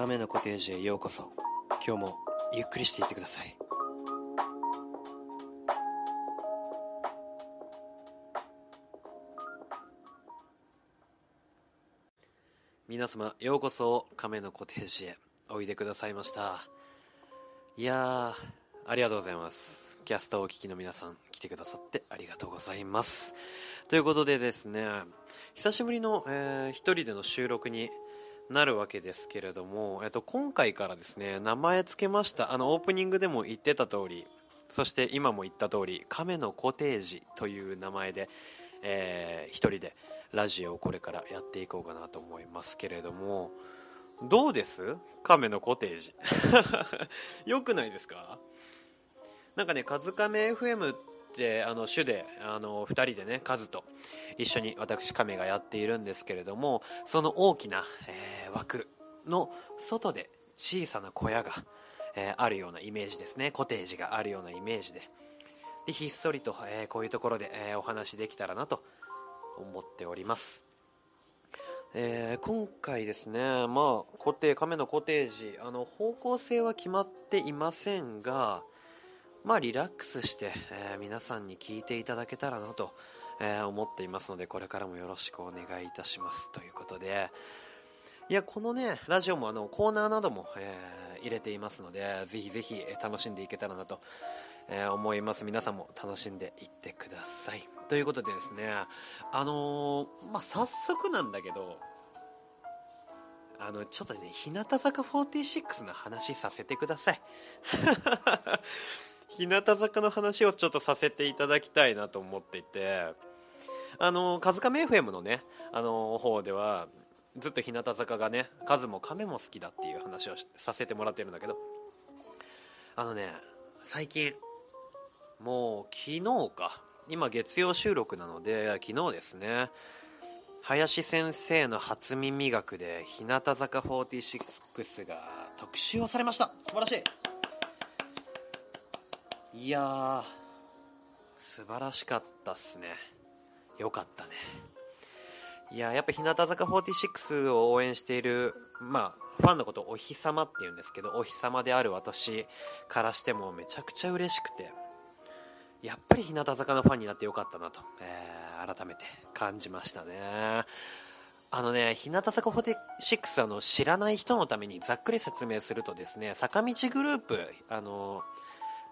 亀のコテージへようこそ。今日もゆっくりしていってください。皆様ようこそ亀のコテージへおいでくださいました。いやありがとうございます。キャストをお聞きの皆さん来てくださってありがとうございます。ということでですね久しぶりの、えー、一人での収録になるわけですけれども、えっと、今回からですね名前付けましたあのオープニングでも言ってた通りそして今も言った通り亀のコテージという名前で、えー、一人でラジオをこれからやっていこうかなと思いますけれどもどうです？亀のコテージ。よくないですか？なんかね、カズカメ FM ってあの主であの2人でねカズと一緒に私亀がやっているんですけれどもその大きな、えー、枠の外で小さな小屋が、えー、あるようなイメージですね。コテージがあるようなイメージで。でひっそりと、えー、こういうところで、えお話できたらなと思っております。えー、今回ですね、まあ、固定、亀のコテージ、あの、方向性は決まっていませんが、まあ、リラックスして、えー、皆さんに聞いていただけたらなと、えー、思っていますので、これからもよろしくお願いいたします。ということで、いや、このね、ラジオもあの、コーナーなども、えー、入れていますので、ぜひぜひ楽しんでいけたらなと、え思います。皆さんも楽しんでいってください。ということでですね、あのまあ、早速なんだけど、あの、ちょっとね、日向坂46の話させてください。日向坂の話をちょっとさせていただきたいなと思っていてあのカズカメ FM のねあの方ではずっと日向坂がねカズも亀も好きだっていう話をさせてもらってるんだけどあのね最近もう昨日か今月曜収録なので昨日ですね林先生の初耳学で日向坂46が特集をされました。素晴らしい。いやー素晴らしかったっすね。よかったね。いややっぱ日向坂46を応援しているまあファンのことをお日様って言うんですけどお日様である私からしてもめちゃくちゃ嬉しくてやっぱり日向坂のファンになってよかったなと、えー、改めて感じましたね。あのね、日向坂46あの知らない人のためにざっくり説明するとですね、坂道グループ、あの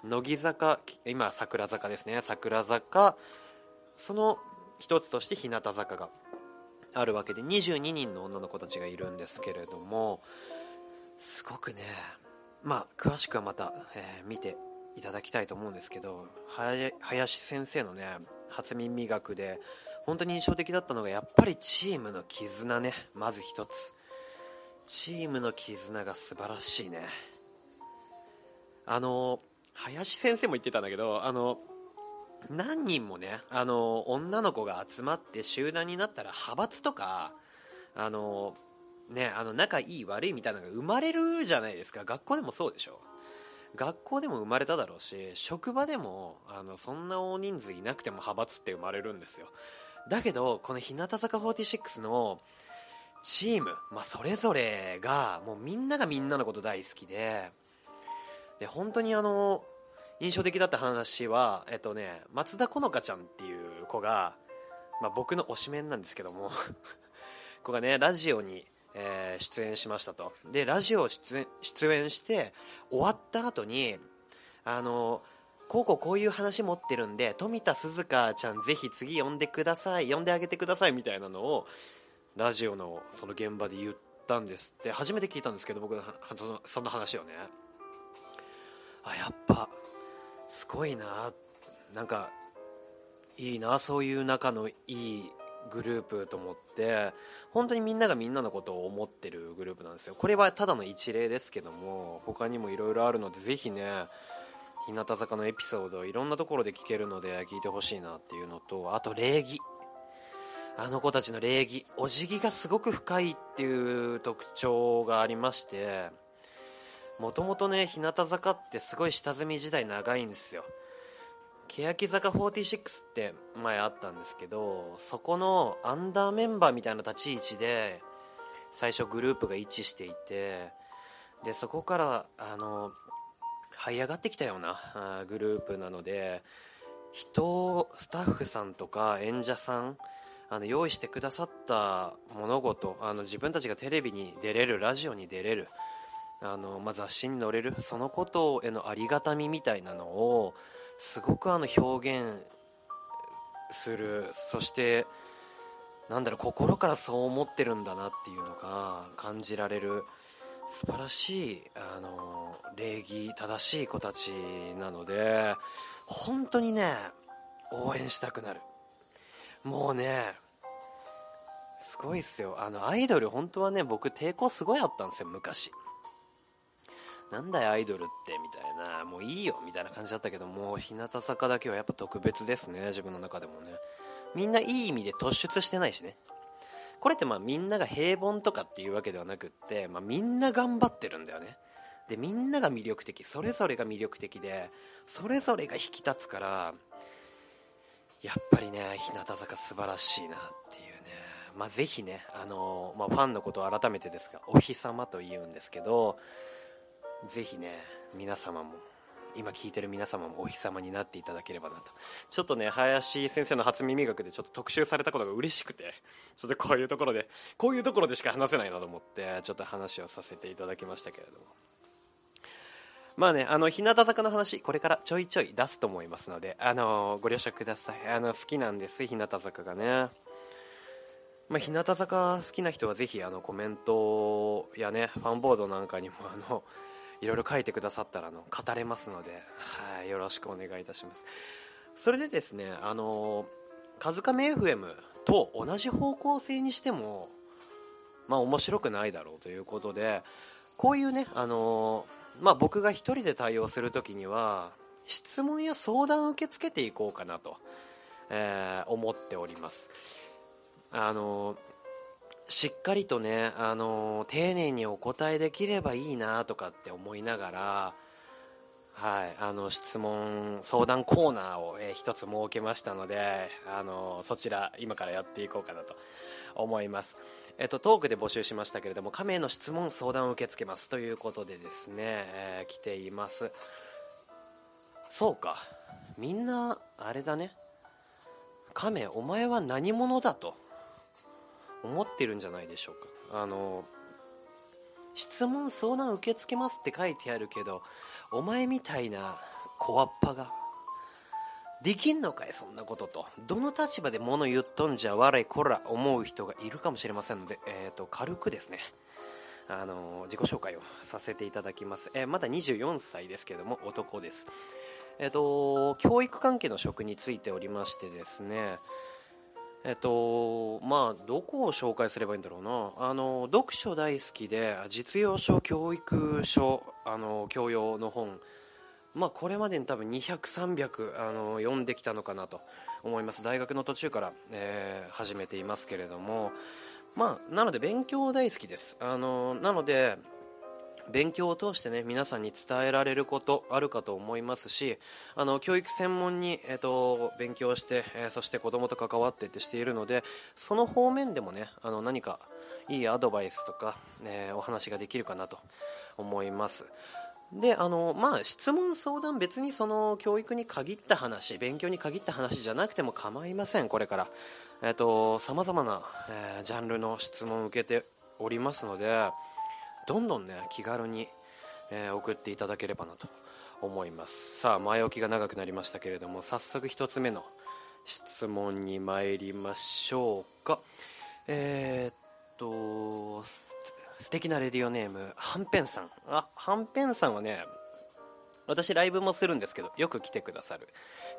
乃木坂今桜坂ですね。桜坂。その一つとして日向坂があるわけで22人の女の子たちがいるんですけれどもすごくねまあ詳しくはまた、えー、見ていただきたいと思うんですけど林先生のね初耳学で本当に印象的だったのがやっぱりチームの絆ね。まず一つ。チームの絆が素晴らしいね。あの林先生も言ってたんだけどあの何人もねあの女の子が集まって集団になったら派閥とかあのねあの仲いい悪いみたいなのが生まれるじゃないですか。学校でもそうでしょ。学校でも生まれただろうし職場でもあのそんな大人数いなくても派閥って生まれるんですよ。だけどこの日向坂46のチーム、まあ、それぞれがもうみんながみんなのこと大好きでで本当にあの印象的だった話はえっとね松田好花ちゃんっていう子が、まあ、僕の推しメンなんですけども 子がねラジオに、えー、出演しましたと。でラジオ出演出演して終わった後にあのこうこうこういう話持ってるんで富田鈴香ちゃんぜひ次呼んでください呼んであげてくださいみたいなのをラジオのその現場で言ったんですって初めて聞いたんですけど僕そのその話をね。あやっぱすごいな。なんかいいな。そういう仲のいいグループと思って本当にみんながみんなのことを思ってるグループなんですよ。これはただの一例ですけども他にもいろいろあるのでぜひね日向坂のエピソードいろんなところで聞けるので聞いてほしいなっていうのとあと礼儀。あの子たちの礼儀。お辞儀がすごく深いっていう特徴がありましてもともとね日向坂ってすごい下積み時代長いんですよ。欅坂46って前あったんですけどそこのアンダーメンバーみたいな立ち位置で最初グループが位置していてでそこからあの這い上がってきたようなグループなので人スタッフさんとか演者さんあの用意してくださった物事あの自分たちがテレビに出れるラジオに出れるあの、まあ、雑誌に載れるそのことへのありがたみみたいなのをすごくあの表現するそしてなんだろう心からそう思ってるんだなっていうのが感じられる素晴らしいあの礼儀正しい子たちなので本当にね応援したくなる。もうねすごいっすよ。あのアイドル本当はね僕抵抗すごいあったんですよ昔。なんだよアイドルってみたいなもういいよみたいな感じだったけどもう日向坂だけはやっぱ特別ですね自分の中でもね。みんないい意味で突出してないしね。これってまあみんなが平凡とかっていうわけではなくって、まあ、みんな頑張ってるんだよね。でみんなが魅力的それぞれが魅力的でそれぞれが引き立つからやっぱりね日向坂素晴らしいなっていうね。まあぜひねあのまあ、ファンのことを改めてですがお日様と言うんですけどぜひね皆様も今聞いてる皆様もお日様になっていただければなとちょっとね林先生の初耳学でちょっと特集されたことが嬉しくてちょっとこういうところでこういうところでしか話せないなと思ってちょっと話をさせていただきましたけれどもまあね、あの、日向坂の話、これからちょいちょい出すと思いますので、あのご了承ください。あの、好きなんです、日向坂がね。まあ、日向坂好きな人はぜひ、あの、コメントやね、ファンボードなんかにも、あの、いろいろ書いてくださったらあの語れますので、はい、よろしくお願いいたします。それでですねあのカズカメ FM と同じ方向性にしてもまあ面白くないだろうということでこういうねあのまあ僕が一人で対応する時には質問や相談を受け付けていこうかなと、えー、思っております。あのしっかりとね、あの丁寧にお答えできればいいなとかって思いながら、はい、あの質問相談コーナーを、えー、一つ設けましたので、あのそちら今からやっていこうかなと思います。えっと、トークで募集しましたけれども、亀への質問、相談を受け付けますということでですね、えー、来ています。そうか、みんな、あれだね、亀、お前は何者だと。思ってるんじゃないでしょうか。あの質問相談受け付けますって書いてあるけどお前みたいな小わっぱができんのかいそんなことと。どの立場で物言っとんじゃ我こら思う人がいるかもしれませんので、えーと、軽くですねあの自己紹介をさせていただきます、えー、まだ24歳ですけども男です。えっ、ー、と教育関係の職についておりましてですねえっとまあどこを紹介すればいいんだろうな。あの読書大好きで実用書教育書あの教養の本。まあこれまでに多分200300あの読んできたのかなと思います。大学の途中から、えー、始めていますけれども。まあなので勉強大好きです。あのなので勉強を通してね皆さんに伝えられることあるかと思いますしあの教育専門に、えーと、勉強して、えー、そして子供と関わってってしているのでその方面でもねあの何かいいアドバイスとか、えー、お話ができるかなと思います。であのまあ質問相談別にその教育に限った話勉強に限った話じゃなくても構いませんこれから。えっ、ー、と様々な、えー、ジャンルの質問を受けておりますのでどんどんね気軽に、えー、送っていただければなと思います。さあ前置きが長くなりましたけれども早速1つ目の質問に参りましょうか。えー、っと素敵なレディオネームはんぺんさん。あはんぺんさんはね私ライブもするんですけどよく来てくださる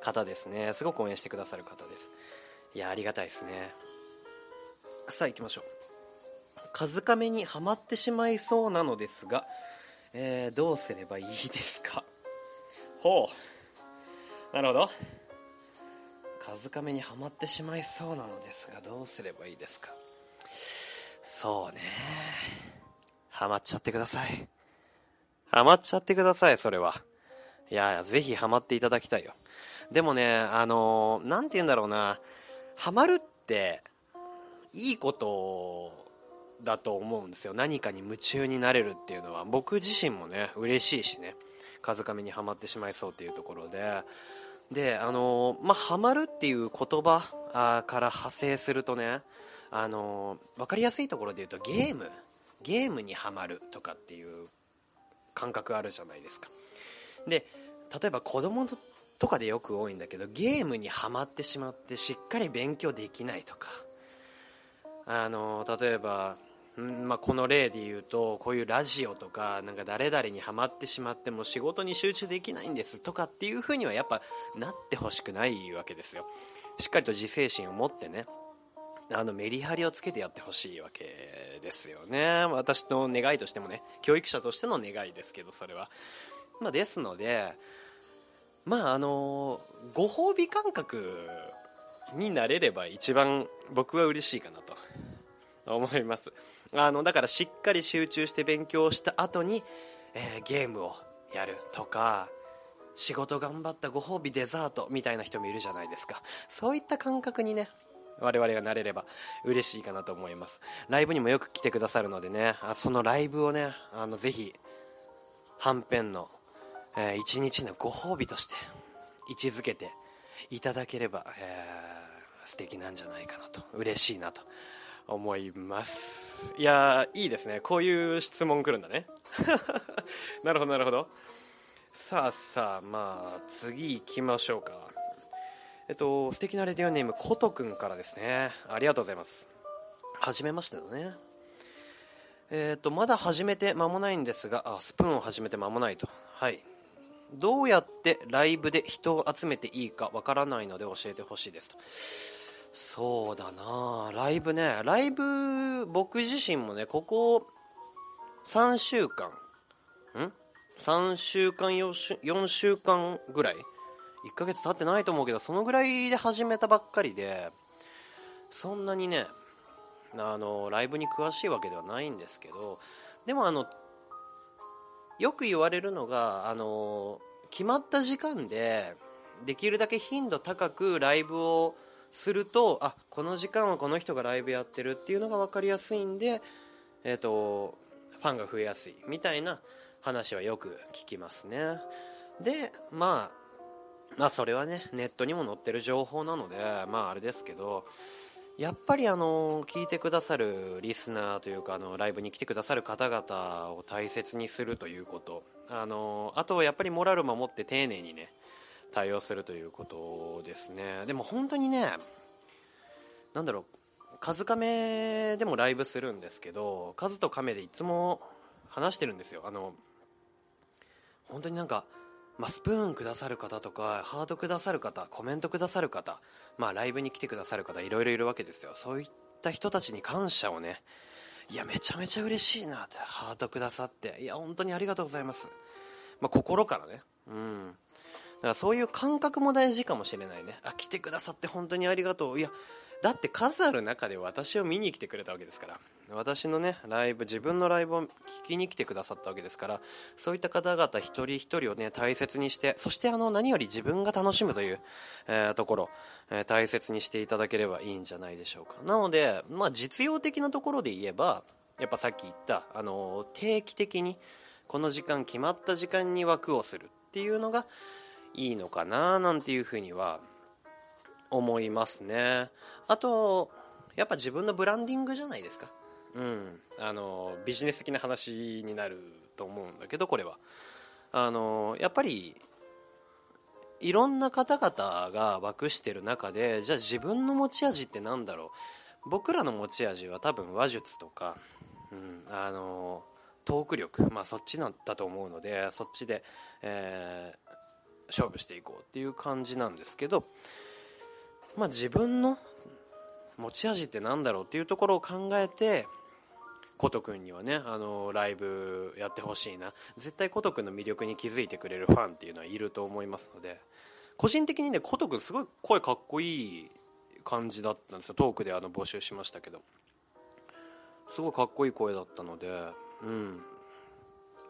方ですね。すごく応援してくださる方です。いやありがたいですね。さあ行きましょう。数亀にはまってしまいそうなのですが、えー、どうすればいいですか？ほう。なるほど。数亀にはまってしまいそうなのですがどうすればいいですか？そうね。はまっちゃってください。はまっちゃってくださいそれは。いやぜひハマっていただきたいよ。でもねあの何て言うんだろうな。ハマるっていいことだと思うんですよ。何かに夢中になれるっていうのは僕自身もね嬉しいしね。風上にはまってしまいそうっていうところで。であのまあハマるっていう言葉から派生するとねあの分かりやすいところで言うとゲーム。ゲームにはまるとかっていう感覚あるじゃないですか。で例えば子供とかでよく多いんだけどゲームにはまってしまってしっかり勉強できないとか。あの例えばんまあ、この例で言うとこういうラジオとかなんか誰々にはまってしまっても仕事に集中できないんですとかっていうふうにはやっぱなってほしくないわけですよ。しっかりと自制心を持ってねあのメリハリをつけてやってほしいわけですよね。私の願いとしてもね教育者としての願いですけどそれは、まあ、ですのでまああのご褒美感覚になれれば一番僕は嬉しいかなと。思います。あのだからしっかり集中して勉強した後に、えー、ゲームをやるとか仕事頑張ったご褒美デザートみたいな人もいるじゃないですか。そういった感覚にね我々がなれれば嬉しいかなと思います。ライブにもよく来てくださるのでねあそのライブをねあのぜひはんぺんの、えー、一日のご褒美として位置づけていただければ、えー、素敵なんじゃないかなと。嬉しいなと思います。いやいいですね。こういう質問来るんだね。なるほどなるほど。さあさあまあ次行きましょうか。えっと素敵なレディオネームことくんからですね。ありがとうございます。はじめましてだね。えっとまだ始めて間もないんですがあスプーンを始めて間もないと。はい。どうやってライブで人を集めていいかわからないので教えてほしいですと。そうだな。ライブね。ライブ僕自身もねここ3週間。ん？3週間4週間ぐらい？1ヶ月経ってないと思うけどそのぐらいで始めたばっかりでそんなにねあのライブに詳しいわけではないんですけどでもあのよく言われるのがあの決まった時間でできるだけ頻度高くライブをするとあこの時間はこの人がライブやってるっていうのが分かりやすいんで、えーと、ファンが増えやすいみたいな話はよく聞きますね。でまあまあそれはねネットにも載ってる情報なのでまああれですけどやっぱりあの聞いてくださるリスナーというかあのライブに来てくださる方々を大切にするということ。あのあとはやっぱりモラル守って丁寧にね対応するということですね。でも本当にね何だろう数亀でもライブするんですけど数と亀でいつも話してるんですよ。あの本当になんか、まあ、スプーンくださる方とかハートくださる方コメントくださる方、まあ、ライブに来てくださる方いろいろいるわけですよ。そういった人たちに感謝をねいやめちゃめちゃ嬉しいなってハートくださっていや本当にありがとうございます、まあ、心からね。うん。からそういう感覚も大事かもしれないね。あ来てくださって本当にありがとう。いやだって数ある中で私を見に来てくれたわけですから。私のねライブ自分のライブを聞きに来てくださったわけですから。そういった方々一人一人をね大切にしてそしてあの何より自分が楽しむという、えー、ところ、えー、大切にしていただければいいんじゃないでしょうか。なので、まあ、実用的なところで言えばやっぱさっき言ったあの定期的にこの時間決まった時間に枠をするっていうのがいいのかななんていうふうには思いますね。あとやっぱ自分のブランディングじゃないですか。うん。あのビジネス的な話になると思うんだけどこれは。あのやっぱりいろんな方々が枠してる中でじゃあ自分の持ち味って何だろう。僕らの持ち味は多分話術とか、うん、あのトーク力。まあそっちなんだと思うのでそっちで、えー、勝負していこうっていう感じなんですけど、まあ、自分の持ち味って何だろうっていうところを考えて琴くんにはねあのライブやってほしいな。絶対琴くんの魅力に気づいてくれるファンっていうのはいると思いますので個人的にね琴くんすごい声かっこいい感じだったんですよ。トークであの募集しましたけど。すごいかっこいい声だったのでうん。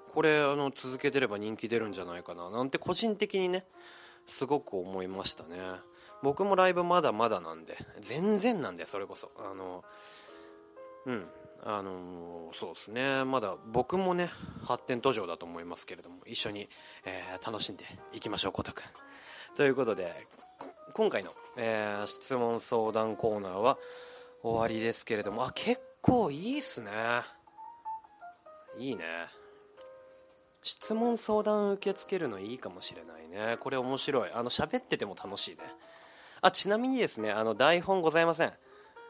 これあの続けてれば人気出るんじゃないかななんて個人的にねすごく思いましたね。僕もライブまだまだなんで全然なんでそれこそ。あのうんあの、そうですね。まだ僕もね発展途上だと思いますけれども一緒に、えー、楽しんでいきましょうコトくん。ということで今回の、えー、質問相談コーナーは終わりですけれどもあ結構いいっすね。いいね。質問相談受け付けるのいいかもしれないね。これ面白い。あの喋ってても楽しいね。あちなみにですねあの台本ございません。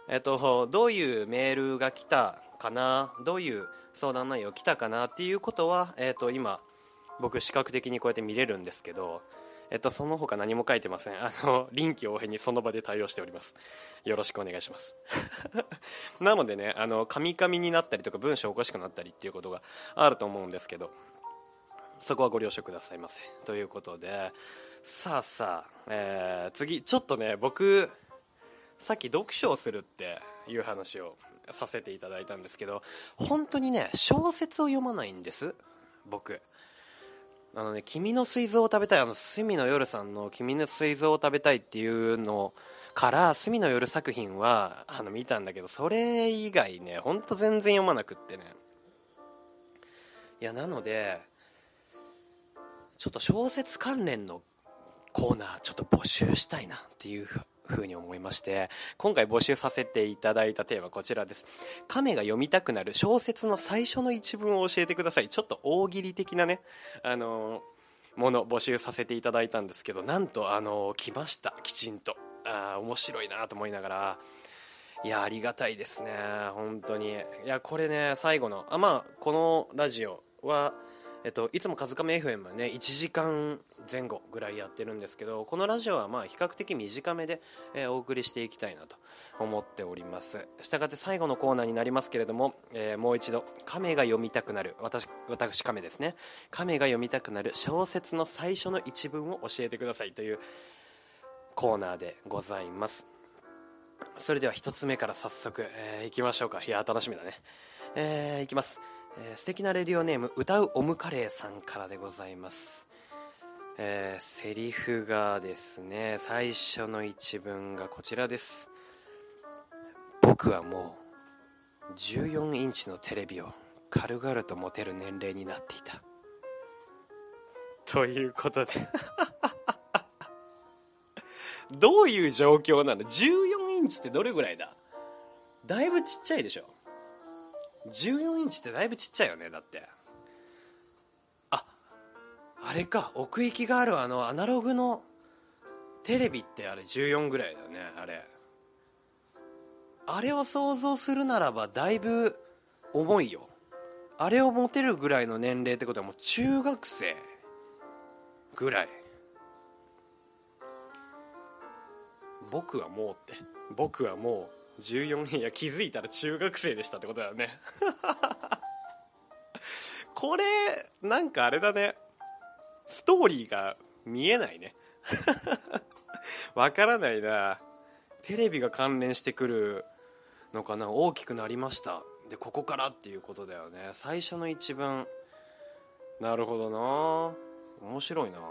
えっとどういうメールが来たかな？どういう相談内容来たかな？っていうことは、えっと、今僕視覚的にこうやって見れるんですけどえっと、その他何も書いてません。あの臨機応変にその場で対応しております。よろしくお願いします。なのでねあのカミカミになったりとか文章おかしくなったりっていうことがあると思うんですけどそこはご了承くださいませ。ということでさあさあ、えー、次ちょっとね僕さっき読書をするっていう話をさせていただいたんですけど本当にね小説を読まないんです僕。あのね「君の膵臓を食べたい」あの隅の夜さんの「君の膵臓を食べたい」っていうのから隅の夜作品はあの見たんだけどそれ以外ねほんと全然読まなくってね。いやなのでちょっと小説関連のコーナーちょっと募集したいなっていうふうに思いまして今回募集させていただいたテーマこちらです。亀が読みたくなる小説の最初の一文を教えてください。ちょっと大喜利的なねあのもの募集させていただいたんですけどなんとあの来ました。きちんと。あ面白いなと思いながら。いやありがたいですね。本当に。いやこれね最後のあまあこのラジオはえっと、いつもカズカメ FM はね1時間前後ぐらいやってるんですけどこのラジオはまあ比較的短めで、えー、お送りしていきたいなと思っております。したがって最後のコーナーになりますけれども、えー、もう一度亀が読みたくなる私私亀ですね。亀が読みたくなる小説の最初の一文を教えてくださいというコーナーでございます。それでは1つ目から早速、えー、いきましょうか。いや楽しみだね。えー、いきます。えー、素敵なレディオネーム歌うオムカレーさんからでございます、えー、セリフがですね最初の一文がこちらです。僕はもう14インチのテレビを軽々と持てる年齢になっていた。ということで。どういう状況なの？14インチってどれぐらいだ？だいぶちっちゃいでしょ。14インチってだいぶちっちゃいよねだって。ああれか奥行きがあるあのアナログのテレビってあれ14ぐらいだよねあれ。あれを想像するならばだいぶ重いよ。あれを持てるぐらいの年齢ってことはもう中学生ぐらい。僕はもうって。僕はもう14いや気づいたら中学生でしたってことだよね。これなんかあれだね。ストーリーが見えないね。わからないな。テレビが関連してくるのかな。大きくなりました。でここからっていうことだよね。最初の一文なるほどな。面白いな。い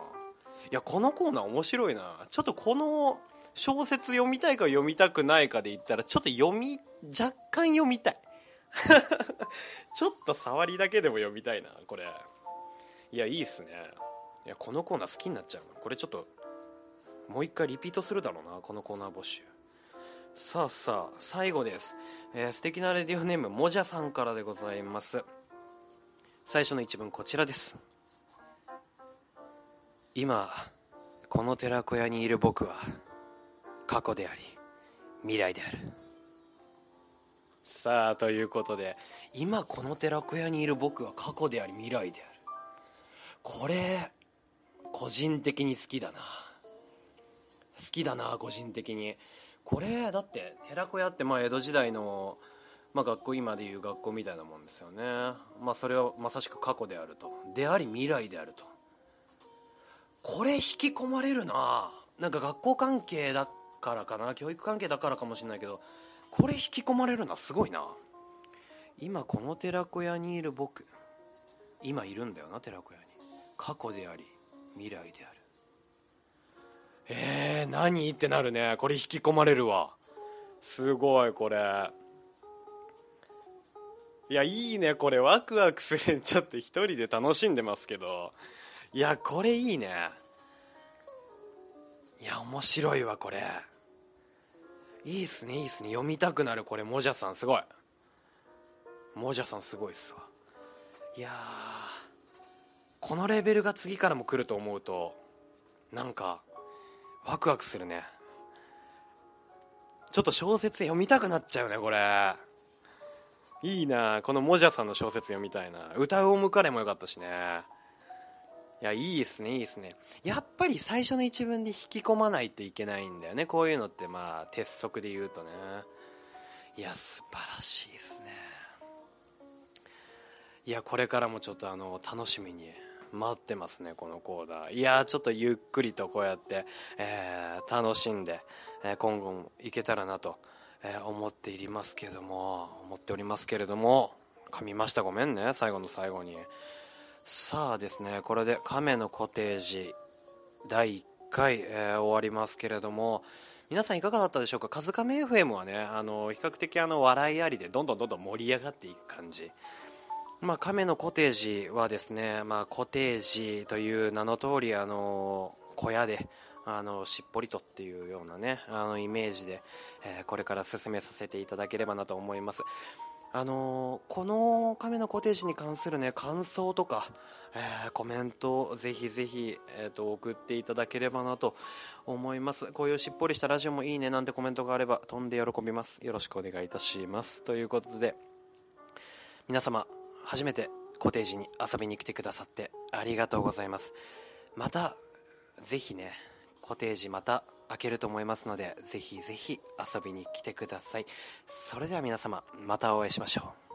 やこのコーナー面白いな。ちょっとこの小説読みたいか読みたくないかで言ったらちょっと読み若干読みたい。ちょっと触りだけでも読みたいなこれ。いやいいっすね。いやこのコーナー好きになっちゃうこれちょっともう一回リピートするだろうなこのコーナー募集。さあさあ最後です、えー、素敵なレディオネームもじゃさんからでございます。最初の一文こちらです。今この寺子屋にいる僕は過去であり未来である。さあということで今この寺子屋にいる僕は過去であり未来である。これ個人的に好きだな。好きだな個人的に。これだって寺子屋ってまあ江戸時代の、まあ、学校今でいう学校みたいなもんですよね。まあそれはまさしく過去であると。であり未来であると。これ引き込まれるな。なんか学校関係だっからかな。教育関係だからかもしれないけどこれ引き込まれるのはすごいな。今この寺子屋にいる僕今いるんだよな寺子屋に。過去であり未来である。えー、何？ってなるね。これ引き込まれるわ。すごいこれ。いやいいね。これワクワクする。ちょっと一人で楽しんでますけど。いやこれいいね。いや面白いわこれ。いいっすねいいっすね。読みたくなるこれ。もじゃさんすごい。もじゃさんすごいっすわ。いやこのレベルが次からも来ると思うとなんかワクワクするね。ちょっと小説読みたくなっちゃうねこれ。いいなこのもじゃさんの小説読みたいな。歌うおむかれもよかったしね。いやいいっすねいいっすね。やっぱり最初の一文で引き込まないといけないんだよねこういうのってまあ鉄則で言うとね。いや素晴らしいですね。いやこれからもちょっとあの楽しみに待ってますねこのコーナー。いやちょっとゆっくりとこうやって、えー、楽しんで、えー、今後もいけたらなと、えー、思っていますけども思っておりますけれども噛みました。ごめんね最後の最後に。さあですねこれで亀のコテージ第1回、えー、終わりますけれども皆さんいかがだったでしょうか「カズカメ FM」はねあの比較的あの笑いありでどんどんどんどん盛り上がっていく感じ。まあ、亀のコテージはですね、まあ、コテージという名の通りあの小屋であのしっぽりとっていうようなねあのイメージで、えー、これから進めさせていただければなと思います。あのこの亀のコテージに関するね感想とか、えー、コメントをぜひぜひ、えーと、送っていただければなと思います。こういうしっぽりしたラジオもいいねなんてコメントがあれば飛んで喜びます。よろしくお願いいたします。ということで皆様初めてコテージに遊びに来てくださってありがとうございます。またぜひねコテージまた開けると思いますのでぜひぜひ遊びに来てください。それでは皆様またお会いしましょう。